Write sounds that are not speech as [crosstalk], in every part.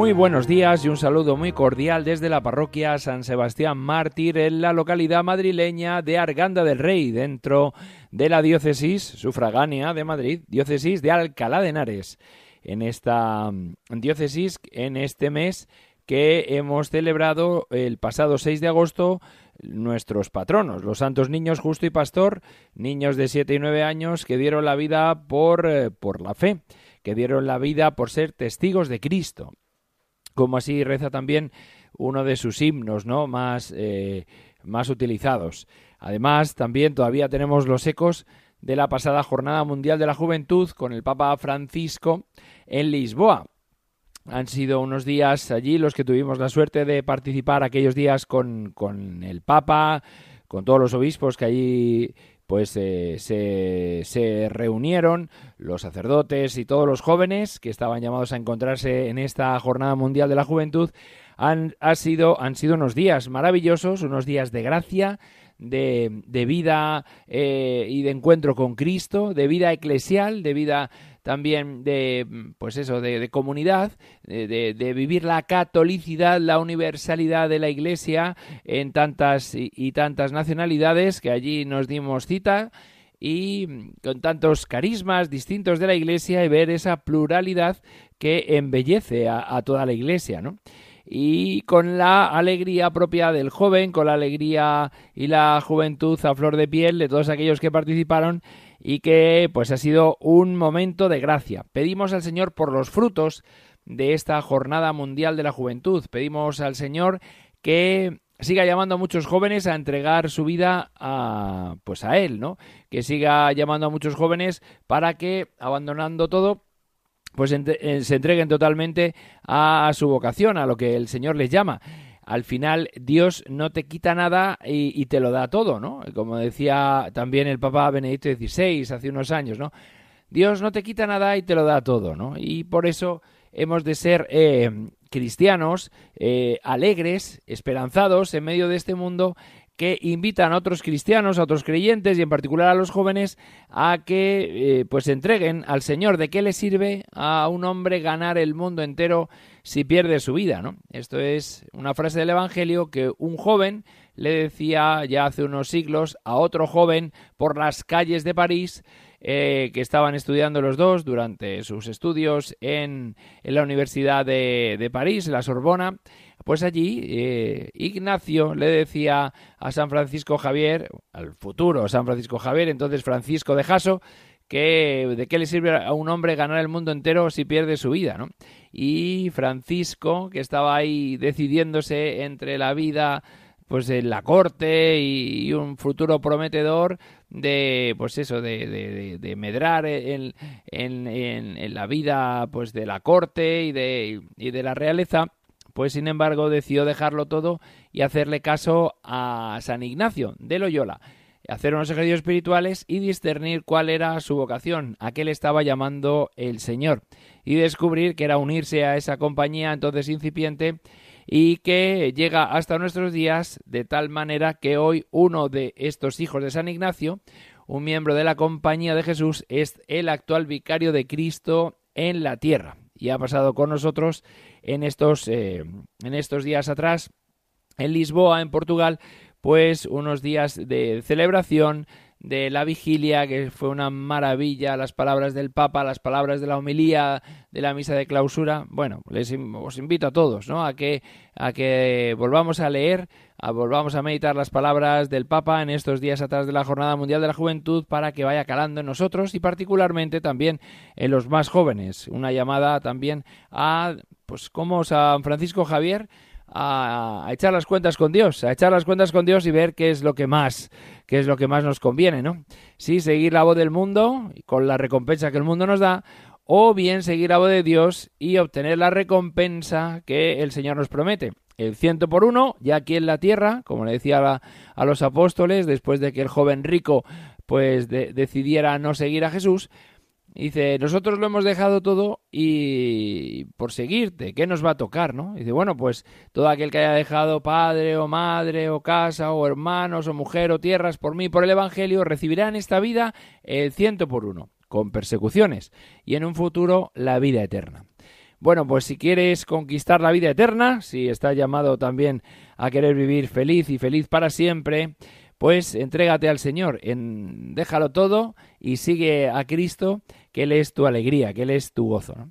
Muy buenos días y un saludo muy cordial desde la parroquia San Sebastián Mártir en la localidad madrileña de Arganda del Rey, dentro de la diócesis sufragánea de Madrid, diócesis de Alcalá de Henares. En esta mm, diócesis, en este mes que hemos celebrado el pasado 6 de agosto nuestros patronos, los santos niños justo y pastor, niños de 7 y 9 años que dieron la vida por, eh, por la fe, que dieron la vida por ser testigos de Cristo como así reza también uno de sus himnos ¿no? más, eh, más utilizados. Además, también todavía tenemos los ecos de la pasada Jornada Mundial de la Juventud con el Papa Francisco en Lisboa. Han sido unos días allí los que tuvimos la suerte de participar aquellos días con, con el Papa, con todos los obispos que allí pues eh, se, se, reunieron los sacerdotes y todos los jóvenes que estaban llamados a encontrarse en esta Jornada Mundial de la Juventud. Han, ha sido, han sido unos días maravillosos, unos días de gracia, de, de vida eh, y de encuentro con Cristo, de vida eclesial, de vida también de, pues eso, de, comunidad, de, vivir la catolicidad, la universalidad de la Iglesia en tantas y, tantas nacionalidades que allí nos dimos cita y con tantos carismas distintos de la Iglesia y ver esa pluralidad que embellece a, a toda la Iglesia, ¿no? Y con la alegría propia del joven, con la alegría y la juventud a flor de piel de todos aquellos que participaron y que pues ha sido un momento de gracia. Pedimos al Señor por los frutos de esta jornada mundial de la juventud. Pedimos al Señor que siga llamando a muchos jóvenes a entregar su vida a pues a él, ¿no? Que siga llamando a muchos jóvenes para que abandonando todo pues eh, se entreguen totalmente a su vocación, a lo que el Señor les llama al final Dios no te quita nada y, te lo da todo, ¿no? Como decía también el Papa Benedicto XVI hace unos años, ¿no? Dios no te quita nada y te lo da todo, ¿no? Y por eso hemos de ser eh, cristianos eh, alegres, esperanzados en medio de este mundo que invitan a otros cristianos, a otros creyentes y en particular a los jóvenes a que eh, pues entreguen al Señor. ¿De qué le sirve a un hombre ganar el mundo entero si pierde su vida? ¿no? Esto es una frase del Evangelio que un joven le decía ya hace unos siglos a otro joven por las calles de París eh, que estaban estudiando los dos durante sus estudios en, la Universidad de, de París, la Sorbona. Pues allí eh, Ignacio le decía a San Francisco Javier, al futuro San Francisco Javier, entonces Francisco de Jaso, que de qué le sirve a un hombre ganar el mundo entero si pierde su vida, ¿no? Y Francisco, que estaba ahí decidiéndose entre la vida pues en la corte y, un futuro prometedor de pues eso de, de, medrar en, en, en, la vida pues de la corte y de, y de la realeza pues sin embargo decidió dejarlo todo y hacerle caso a San Ignacio de Loyola, hacer unos ejercicios espirituales y discernir cuál era su vocación, a qué le estaba llamando el Señor, y descubrir que era unirse a esa compañía entonces incipiente y que llega hasta nuestros días de tal manera que hoy uno de estos hijos de San Ignacio, un miembro de la compañía de Jesús, es el actual vicario de Cristo en la tierra y ha pasado con nosotros en estos, eh, en estos días atrás en Lisboa, en Portugal, pues unos días de celebración de la vigilia, que fue una maravilla, las palabras del Papa, las palabras de la homilía de la misa de clausura. Bueno, les os invito a todos, ¿no? A que a que volvamos a leer, a volvamos a meditar las palabras del Papa en estos días atrás de la Jornada Mundial de la Juventud para que vaya calando en nosotros y particularmente también en los más jóvenes. Una llamada también a pues como San Francisco Javier a, echar las cuentas con Dios, a echar las cuentas con Dios y ver qué es lo que más, qué es lo que más nos conviene, ¿no? Sí, seguir la voz del mundo con la recompensa que el mundo nos da, o bien seguir la voz de Dios y obtener la recompensa que el Señor nos promete. El ciento por uno, ya aquí en la tierra, como le decía a, los apóstoles, después de que el joven rico pues decidiera no seguir a Jesús, Dice, nosotros lo hemos dejado todo y por seguirte, ¿qué nos va a tocar, no? Dice, bueno, pues todo aquel que haya dejado padre o madre o casa o hermanos o mujer o tierras por mí, por el Evangelio, recibirá en esta vida el ciento por uno, con persecuciones, y en un futuro la vida eterna. Bueno, pues si quieres conquistar la vida eterna, si estás llamado también a querer vivir feliz y feliz para siempre, pues entrégate al Señor, en, déjalo todo y sigue a Cristo, que Él es tu alegría, que Él es tu gozo.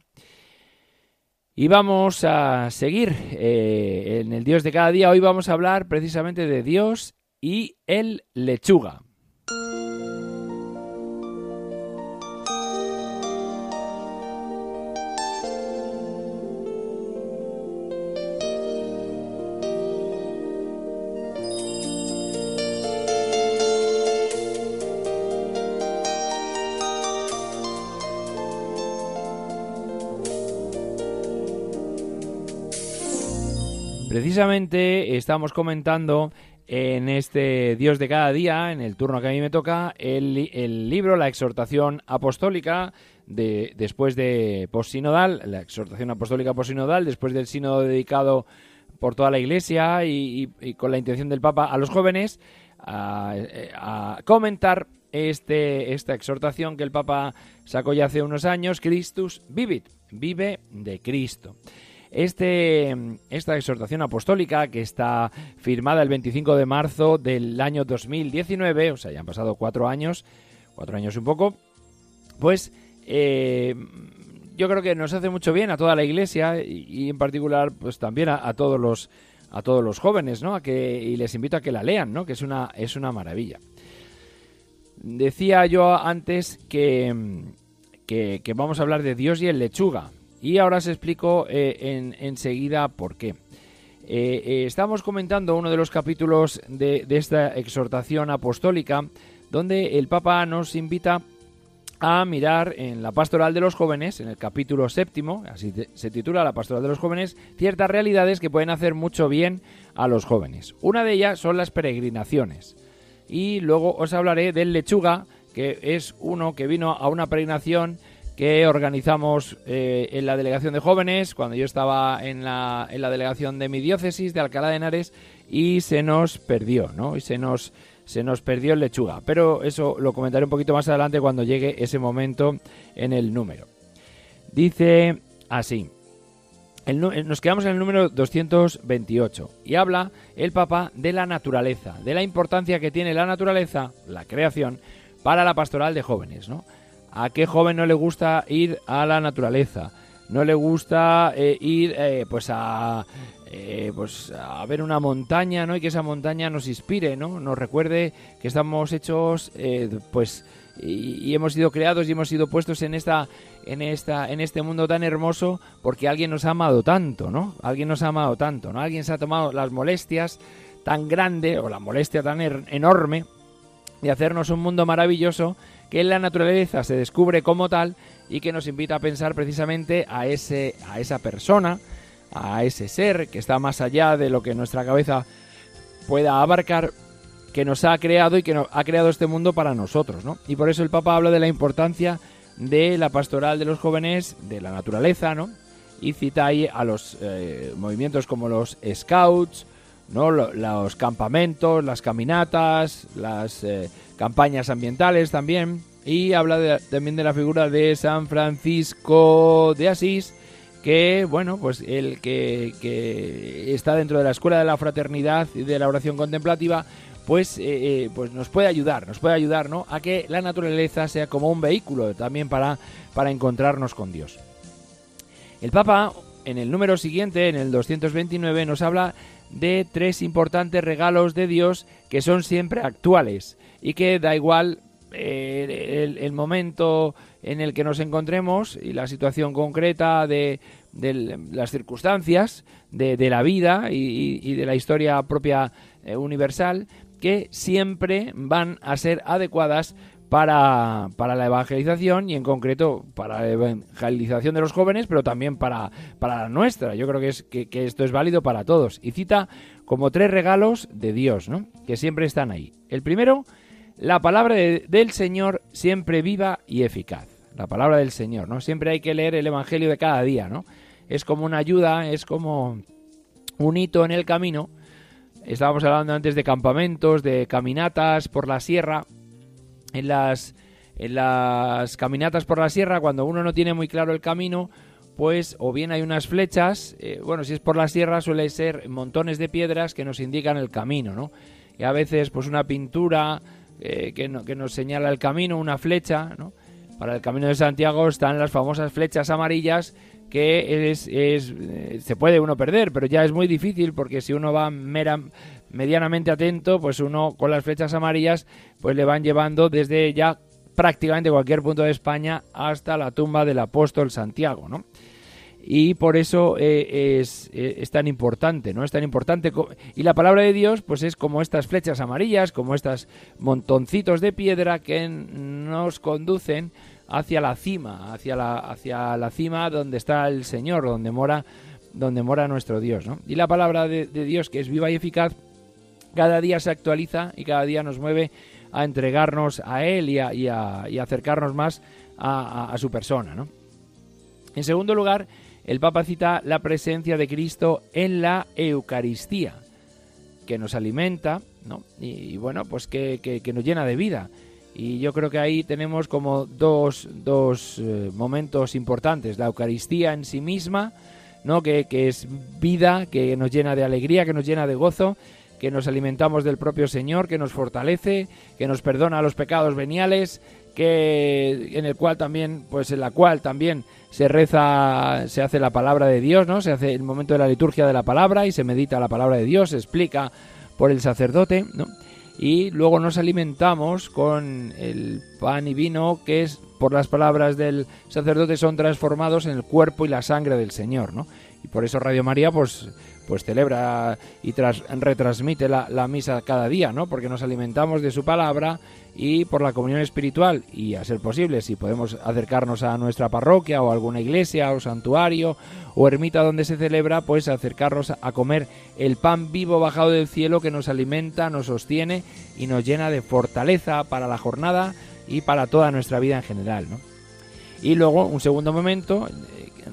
Y vamos a seguir eh, en el Dios de cada día. Hoy vamos a hablar precisamente de Dios y el lechuga. Precisamente estamos comentando en este Dios de cada día, en el turno que a mí me toca, el, libro, la exhortación apostólica, de, después de postsinodal, la exhortación apostólica postsinodal, después del sínodo dedicado por toda la Iglesia y, con la intención del Papa a los jóvenes, a, comentar este, esta exhortación que el Papa sacó ya hace unos años, Christus vivit, vive de Cristo. Este, esta exhortación apostólica que está firmada el 25 de marzo del año 2019, o sea, ya han pasado cuatro años, cuatro años y un poco, pues eh, yo creo que nos hace mucho bien a toda la Iglesia y, en particular pues también a, todos los a todos los jóvenes, ¿no? Y les invito a que la lean, ¿no? Que es una, es una maravilla. Decía yo antes que, que, vamos a hablar de Dios y el lechuga. Y ahora os explico eh, enseguida por qué. Eh, eh, estamos comentando uno de los capítulos de, esta exhortación apostólica, donde el Papa nos invita a mirar en la pastoral de los jóvenes, en el capítulo séptimo, así se titula la pastoral de los jóvenes, ciertas realidades que pueden hacer mucho bien a los jóvenes. Una de ellas son las peregrinaciones. Y luego os hablaré del lechuga, que es uno que vino a una peregrinación que organizamos eh, en la delegación de jóvenes, cuando yo estaba en la, en la delegación de mi diócesis de Alcalá de Henares, y se nos perdió, ¿no? Y se nos, se nos perdió el lechuga. Pero eso lo comentaré un poquito más adelante cuando llegue ese momento en el número. Dice así. nos quedamos en el número 228 y habla el Papa de la naturaleza, de la importancia que tiene la naturaleza, la creación, para la pastoral de jóvenes, ¿no? ¿A qué joven no le gusta ir a la naturaleza? No le gusta eh, ir eh, pues a eh, pues a ver una montaña, ¿no? Y que esa montaña nos inspire, ¿no? Nos recuerde que estamos hechos, pues, y, hemos sido creados y hemos sido puestos en esta, en esta, en este mundo tan hermoso porque alguien nos ha amado tanto, ¿no? Alguien nos ha amado tanto, ¿no? Alguien se ha tomado las molestias tan grande o la molestia tan er-, enorme de hacernos un mundo maravilloso que en la naturaleza se descubre como tal y que nos invita a pensar precisamente a, ese, a esa persona, a ese ser que está más allá de lo que nuestra cabeza pueda abarcar, que nos ha creado y que ha creado este mundo para nosotros, ¿no? Y por eso el Papa habla de la importancia de la pastoral de los jóvenes, de la naturaleza, ¿no? Y cita ahí a los eh, movimientos como los scouts, ¿no? Los campamentos, las caminatas, las eh, campañas ambientales también. Y habla también de la figura de San Francisco de Asís, que, bueno, pues el que, que está dentro de la escuela de la fraternidad y de la oración contemplativa, pues, eh, eh, pues nos puede ayudar, nos puede ayudar ¿no? a que la naturaleza sea como un vehículo también para, para encontrarnos con Dios. El Papa, en el número siguiente, en el 229, nos habla de tres importantes regalos de Dios que son siempre actuales y que da igual eh, el, momento en el que nos encontremos y la situación concreta de, las circunstancias de, la vida y, de la historia propia universal, que siempre van a ser adecuadas para, para, la evangelización y en concreto para la evangelización de los jóvenes, pero también para, para la nuestra. Yo creo que, es, que, esto es válido para todos. Y cita como tres regalos de Dios, ¿no? que siempre están ahí. El primero, la palabra del Señor siempre viva y eficaz. La palabra del Señor, ¿no? Siempre hay que leer el Evangelio de cada día, ¿no? Es como una ayuda, es como un hito en el camino Estábamos hablando antes de campamentos, de caminatas por la sierra. En las, en las caminatas por la sierra, cuando uno no tiene muy claro el camino, pues o bien hay unas flechas, eh, bueno, si es por la sierra suele ser montones de piedras que nos indican el camino, ¿no? Y a veces pues una pintura eh, que, que, nos señala el camino, una flecha, ¿no? Para el camino de Santiago están las famosas flechas amarillas que es, es, eh, se puede uno perder, pero ya es muy difícil porque si uno va medianamente atento, pues uno con las flechas amarillas pues le van llevando desde ya prácticamente cualquier punto de España hasta la tumba del apóstol Santiago, ¿no? Y por eso eh, es, eh, es, tan importante, ¿no? Es tan importante. Y la palabra de Dios, pues es como estas flechas amarillas, como estos montoncitos de piedra que nos conducen hacia la cima, hacia la, hacia la cima donde está el Señor, donde mora, donde mora nuestro Dios. ¿no? Y la palabra de, Dios, que es viva y eficaz, cada día se actualiza y cada día nos mueve a entregarnos a Él y a, acercarnos más a, su persona. ¿no? En segundo lugar, el Papa cita la presencia de Cristo en la Eucaristía, que nos alimenta ¿no? y, bueno, pues que, que nos llena de vida. Y yo creo que ahí tenemos como dos, dos eh, momentos importantes. La Eucaristía en sí misma, ¿no? Que, que, es vida, que nos llena de alegría, que nos llena de gozo, que nos alimentamos del propio Señor, que nos fortalece, que nos perdona los pecados veniales, que en el cual también, pues en la cual también se reza, se hace la palabra de Dios, ¿no? Se hace el momento de la liturgia de la palabra y se medita la palabra de Dios, se explica por el sacerdote, ¿no? y luego nos alimentamos con el pan y vino que es por las palabras del sacerdote son transformados en el cuerpo y la sangre del Señor, ¿no? Y por eso Radio María pues pues celebra y retransmite la, misa cada día, ¿no? Porque nos alimentamos de su palabra y por la comunión espiritual y a ser posible si podemos acercarnos a nuestra parroquia o alguna iglesia o santuario o ermita donde se celebra, pues acercarnos a comer el pan vivo bajado del cielo que nos alimenta, nos sostiene y nos llena de fortaleza para la jornada y para toda nuestra vida en general, ¿no? Y luego un segundo momento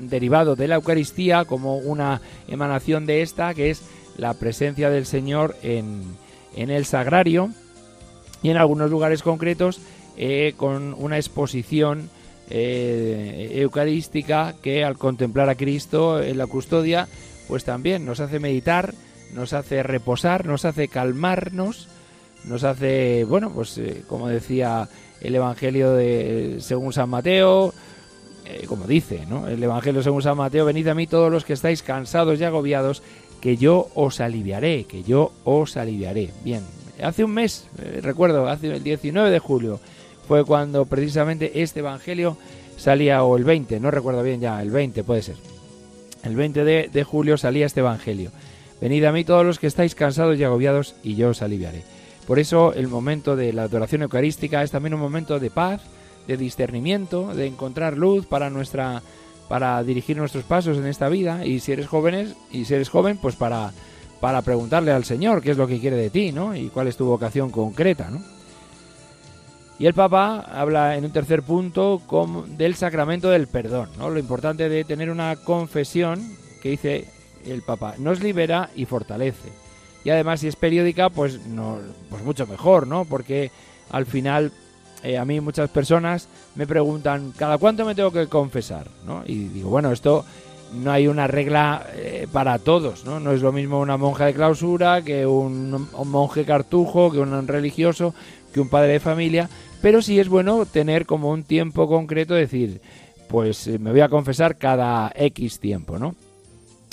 derivado de la Eucaristía como una emanación de esta que es la presencia del Señor en, en el sagrario. Y en algunos lugares concretos eh, con una exposición eh, eucarística que al contemplar a Cristo en la custodia, pues también nos hace meditar, nos hace reposar, nos hace calmarnos, nos hace, bueno, pues eh, como decía el Evangelio de según San Mateo, como dice, ¿no? El Evangelio según San Mateo, venid a mí todos los que estáis cansados y agobiados, que yo os aliviaré, que yo os aliviaré. Bien, hace un mes, eh, recuerdo, hace el 19 de julio, fue cuando precisamente este Evangelio salía, o el 20, no recuerdo bien ya, el 20 puede ser. El 20 de, de julio salía este Evangelio. Venid a mí todos los que estáis cansados y agobiados, y yo os aliviaré. Por eso el momento de la adoración eucarística es también un momento de paz, de discernimiento, de encontrar luz para nuestra para dirigir nuestros pasos en esta vida y si eres jóvenes y si eres joven pues para para preguntarle al Señor qué es lo que quiere de ti, ¿no? Y cuál es tu vocación concreta, ¿no? Y el Papa habla en un tercer punto del sacramento del perdón, ¿no? Lo importante de tener una confesión que dice el Papa, nos libera y fortalece. Y además si es periódica, pues, no, pues mucho mejor, ¿no? Porque al final eh, a mí muchas personas me preguntan, ¿cada cuánto me tengo que confesar? ¿no? Y digo, bueno, esto no hay una regla eh, para todos, ¿no? No es lo mismo una monja de clausura que un, monje cartujo, que un religioso, que un padre de familia, pero sí es bueno tener como un tiempo concreto, decir, pues eh, me voy a confesar cada X tiempo, ¿no?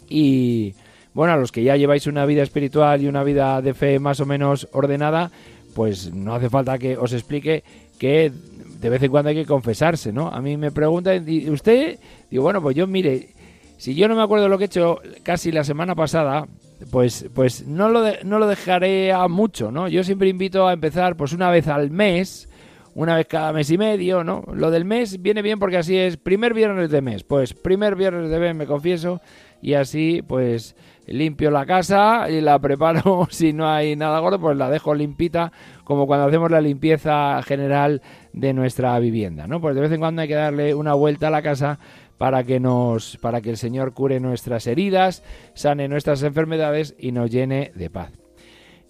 Y bueno, a los que ya lleváis una vida espiritual y una vida de fe más o menos ordenada, pues no hace falta que os explique que de vez en cuando hay que confesarse, ¿no? A mí me preguntan, ¿y usted? Digo, bueno, pues yo mire, si yo no me acuerdo lo que he hecho casi la semana pasada, pues, pues no, lo no lo dejaré a mucho, ¿no? Yo siempre invito a empezar pues una vez al mes, una vez cada mes y medio, ¿no? Lo del mes viene bien porque así es primer viernes de mes, pues primer viernes de mes me confieso y así pues limpio la casa y la preparo [laughs] si no hay nada gordo, pues la dejo limpita como cuando hacemos la limpieza general de nuestra vivienda, ¿no? Pues de vez en cuando hay que darle una vuelta a la casa para que nos para que el Señor cure nuestras heridas, sane nuestras enfermedades y nos llene de paz.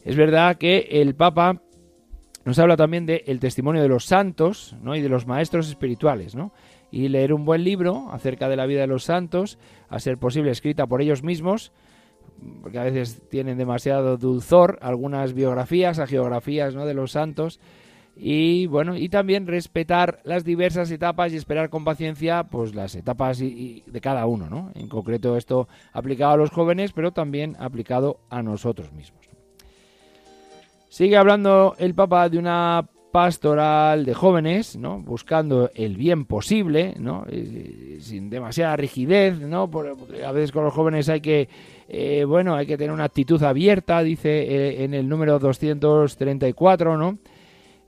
Es verdad que el Papa nos habla también del testimonio de los santos ¿no? y de los maestros espirituales, ¿no? Y leer un buen libro acerca de la vida de los santos, a ser posible escrita por ellos mismos, porque a veces tienen demasiado dulzor algunas biografías, geografías ¿no? de los santos, y bueno, y también respetar las diversas etapas y esperar con paciencia pues las etapas de cada uno, ¿no? En concreto esto aplicado a los jóvenes, pero también aplicado a nosotros mismos. Sigue hablando el Papa de una pastoral de jóvenes, ¿no? Buscando el bien posible, ¿no? Eh, sin demasiada rigidez, ¿no? Porque a veces con los jóvenes hay que, eh, bueno, hay que tener una actitud abierta, dice eh, en el número 234, ¿no?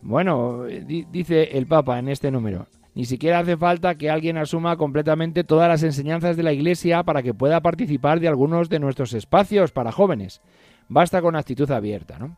Bueno, dice el Papa en este número, ni siquiera hace falta que alguien asuma completamente todas las enseñanzas de la Iglesia para que pueda participar de algunos de nuestros espacios para jóvenes. Basta con actitud abierta, ¿no?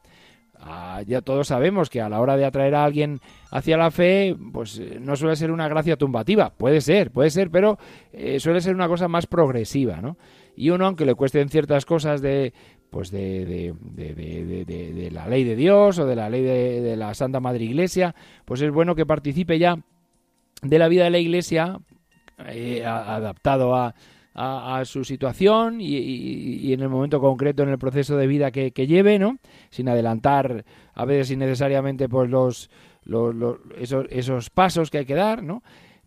Ah, ya todos sabemos que a la hora de atraer a alguien hacia la fe, pues eh, no suele ser una gracia tumbativa. Puede ser, puede ser, pero eh, suele ser una cosa más progresiva, ¿no? Y uno, aunque le cuesten ciertas cosas de, pues de, de, la ley de Dios o de la ley de, la Santa Madre Iglesia, pues es bueno que participe ya de la vida de la Iglesia eh, adaptado a, a, su situación y, en el momento concreto en el proceso de vida que, lleve, ¿no? Sin adelantar a veces innecesariamente pues los, los, esos, esos pasos que hay que dar, ¿no?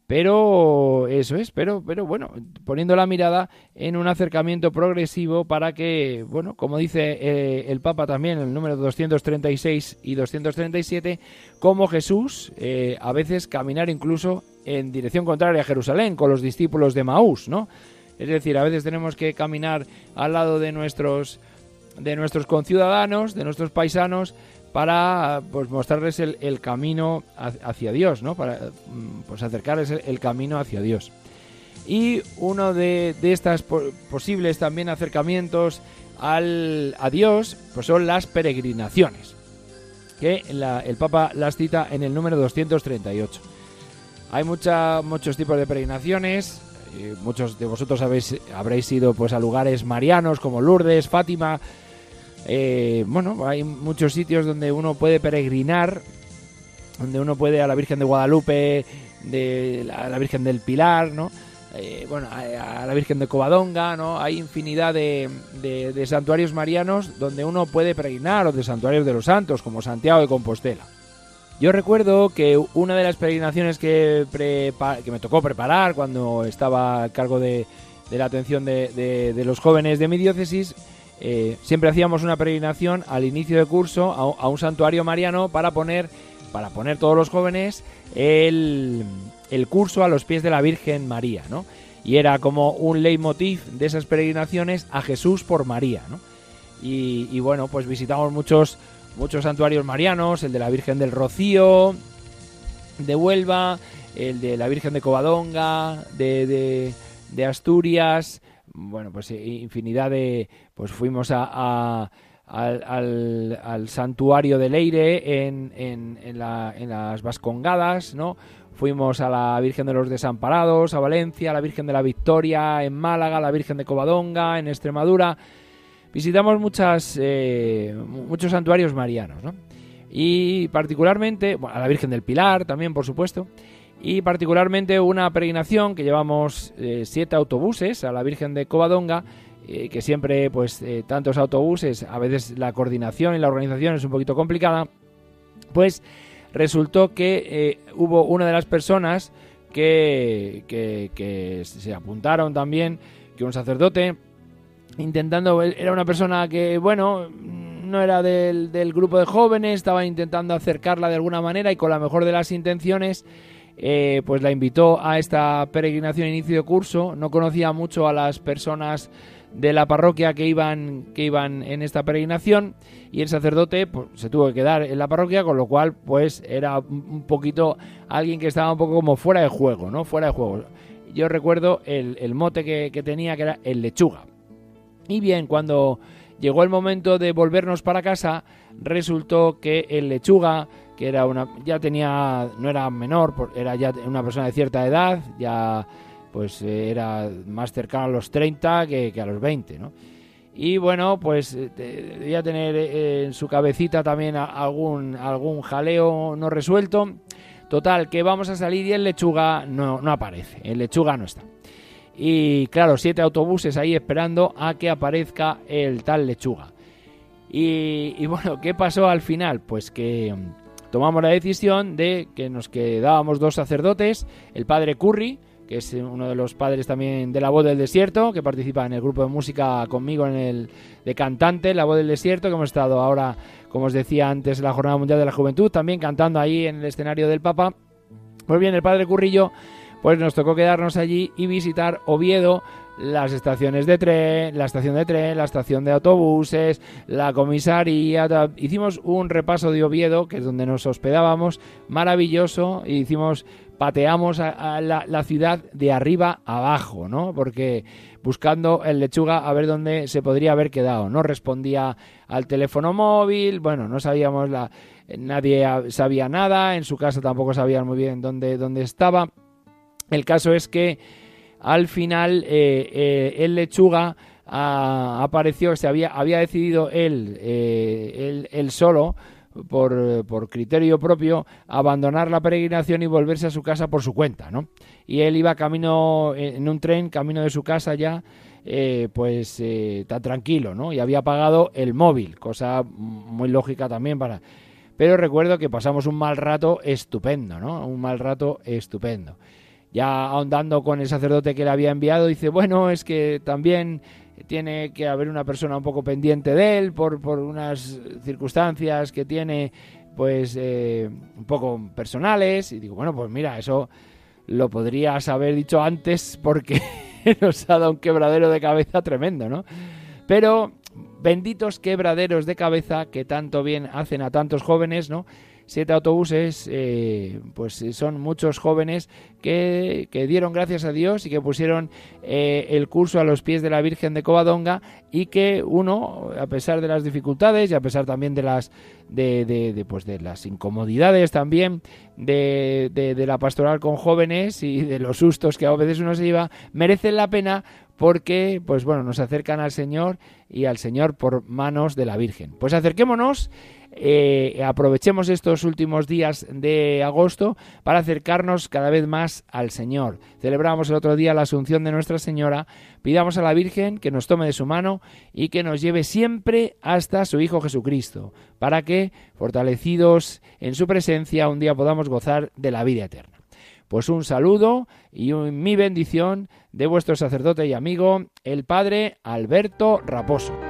Pero eso es, pero, pero bueno, poniendo la mirada en un acercamiento progresivo para que, bueno, como dice eh, el Papa también en el número 236 y 237, como Jesús, eh, a veces caminar incluso en dirección contraria a Jerusalén con los discípulos de Maús, ¿no? Es decir, a veces tenemos que caminar al lado de nuestros de nuestros conciudadanos, de nuestros paisanos, para pues, mostrarles el, camino hacia Dios, ¿no? Para mm, pues, acercarles el, camino hacia Dios. Y uno de, de posibles también acercamientos al, a Dios pues son las peregrinaciones, que el Papa las cita en el número 238. Hay muchos tipos de peregrinaciones, eh, muchos de vosotros habéis, habréis ido pues, a lugares marianos como Lourdes, Fátima, eh, bueno, hay muchos sitios donde uno puede peregrinar, donde uno puede a la Virgen de Guadalupe, de la, Virgen del Pilar, ¿no? Eh, bueno, a, la Virgen de Covadonga, ¿no? Hay infinidad de, de, santuarios marianos donde uno puede peregrinar, o de santuarios de los santos, como Santiago de Compostela. Yo recuerdo que una de las peregrinaciones que, que me tocó preparar cuando estaba a cargo de, la atención de, los jóvenes de mi diócesis eh, siempre hacíamos una peregrinación al inicio de curso a, un santuario mariano para poner, para poner todos los jóvenes el, curso a los pies de la Virgen María, ¿no? Y era como un leitmotiv de esas peregrinaciones a Jesús por María, ¿no? Y, bueno, pues visitamos muchos, muchos santuarios marianos, el de la Virgen del Rocío, de Huelva, el de la Virgen de Covadonga, de, de Asturias, bueno, pues eh, infinidad de, pues fuimos a, al, santuario de Leire en, en, las Vascongadas, ¿no? Fuimos a la Virgen de los Desamparados, a Valencia, a la Virgen de la Victoria, en Málaga, a la Virgen de Covadonga, en Extremadura. Visitamos muchas, eh, muchos santuarios marianos, ¿no? Y particularmente, a la Virgen del Pilar también, por supuesto. y particularmente una peregrinación que llevamos eh, siete autobuses a la Virgen de Covadonga, eh, que siempre pues tantos autobuses, a veces la coordinación y la organización es un poquito complicada, pues resultó que hubo una de las personas que, que se apuntaron también, que un sacerdote, intentando, era una persona que, bueno, no era del, grupo de jóvenes, estaba intentando acercarla de alguna manera y con la mejor de las intenciones, eh, pues la invitó a esta peregrinación inicio de curso. No conocía mucho a las personas de la parroquia que iban, que iban en esta peregrinación y el sacerdote pues, se tuvo que quedar en la parroquia, con lo cual pues era un poquito alguien que estaba un poco como fuera de juego, ¿no? Fuera de juego. Yo recuerdo el, mote que, que tenía que era el lechuga. Y bien, cuando Llegó el momento de volvernos para casa, resultó que el lechuga, que era una ya tenía no era menor, era ya una persona de cierta edad, ya pues era más cercano a los 30 que, a los 20, ¿no? Y bueno, pues eh, debía tener eh, en su cabecita también algún, algún jaleo no resuelto. Total, que vamos a salir y el lechuga no, no aparece, el lechuga no está. Y claro, siete autobuses ahí esperando a que aparezca el tal lechuga. Y, bueno, ¿qué pasó al final? Pues que mm, tomamos la decisión de que nos quedábamos dos sacerdotes, el padre Curry, que es uno de los padres también de la voz del desierto, que participa en el grupo de música conmigo en el de cantante, la voz del desierto, que hemos estado ahora, como os decía antes, en la Jornada Mundial de la Juventud, también cantando ahí en el escenario del Papa. Pues bien, el padre Currillo pues nos tocó quedarnos allí y visitar Oviedo, las estaciones de tren, la estación de tren, la estación de autobuses, la comisaría. Hicimos un repaso de Oviedo, que es donde nos hospedábamos, maravilloso, y hicimos, pateamos a, la, ciudad de arriba abajo, ¿no? Porque buscando el lechuga a ver dónde se podría haber quedado. No respondía al teléfono móvil, bueno, no sabíamos la, nadie sabía nada, en su casa tampoco sabían muy bien dónde, dónde estaba. El caso es que al final eh, eh, el lechuga ah, apareció, se había, había decidido él, eh, él, solo, por, por, criterio propio, abandonar la peregrinación y volverse a su casa por su cuenta, ¿no? Y él iba camino, en un tren, camino de su casa ya, pues está tranquilo, ¿no? Y había pagado el móvil, cosa muy lógica también para... Pero recuerdo que pasamos un mal rato estupendo, ¿no? Un mal rato estupendo ya ahondando con el sacerdote que le había enviado, dice, bueno, es que también tiene que haber una persona un poco pendiente de él por, por unas circunstancias que tiene, pues, eh, un poco personales. Y digo, bueno, pues mira, eso lo podrías haber dicho antes porque [laughs] nos ha dado un quebradero de cabeza tremendo, ¿no? Pero benditos quebraderos de cabeza que tanto bien hacen a tantos jóvenes, ¿no? Siete autobuses, eh, pues eh, son muchos jóvenes que, dieron gracias a Dios y que pusieron eh, el curso a los pies de la Virgen de Covadonga y que uno, a pesar de las dificultades y a pesar también de las de, de, pues de las incomodidades también de, de, la pastoral con jóvenes y de los sustos que a veces uno se lleva, merecen la pena porque, pues bueno, nos acercan al Señor y al Señor por manos de la Virgen. Pues acerquémonos eh, aprovechemos estos últimos días de agosto para acercarnos cada vez más al Señor. Celebramos el otro día la Asunción de Nuestra Señora, pidamos a la Virgen que nos tome de su mano y que nos lleve siempre hasta su Hijo Jesucristo, para que, fortalecidos en su presencia, un día podamos gozar de la vida eterna. Pues un saludo y mi bendición de vuestro sacerdote y amigo, el Padre Alberto Raposo.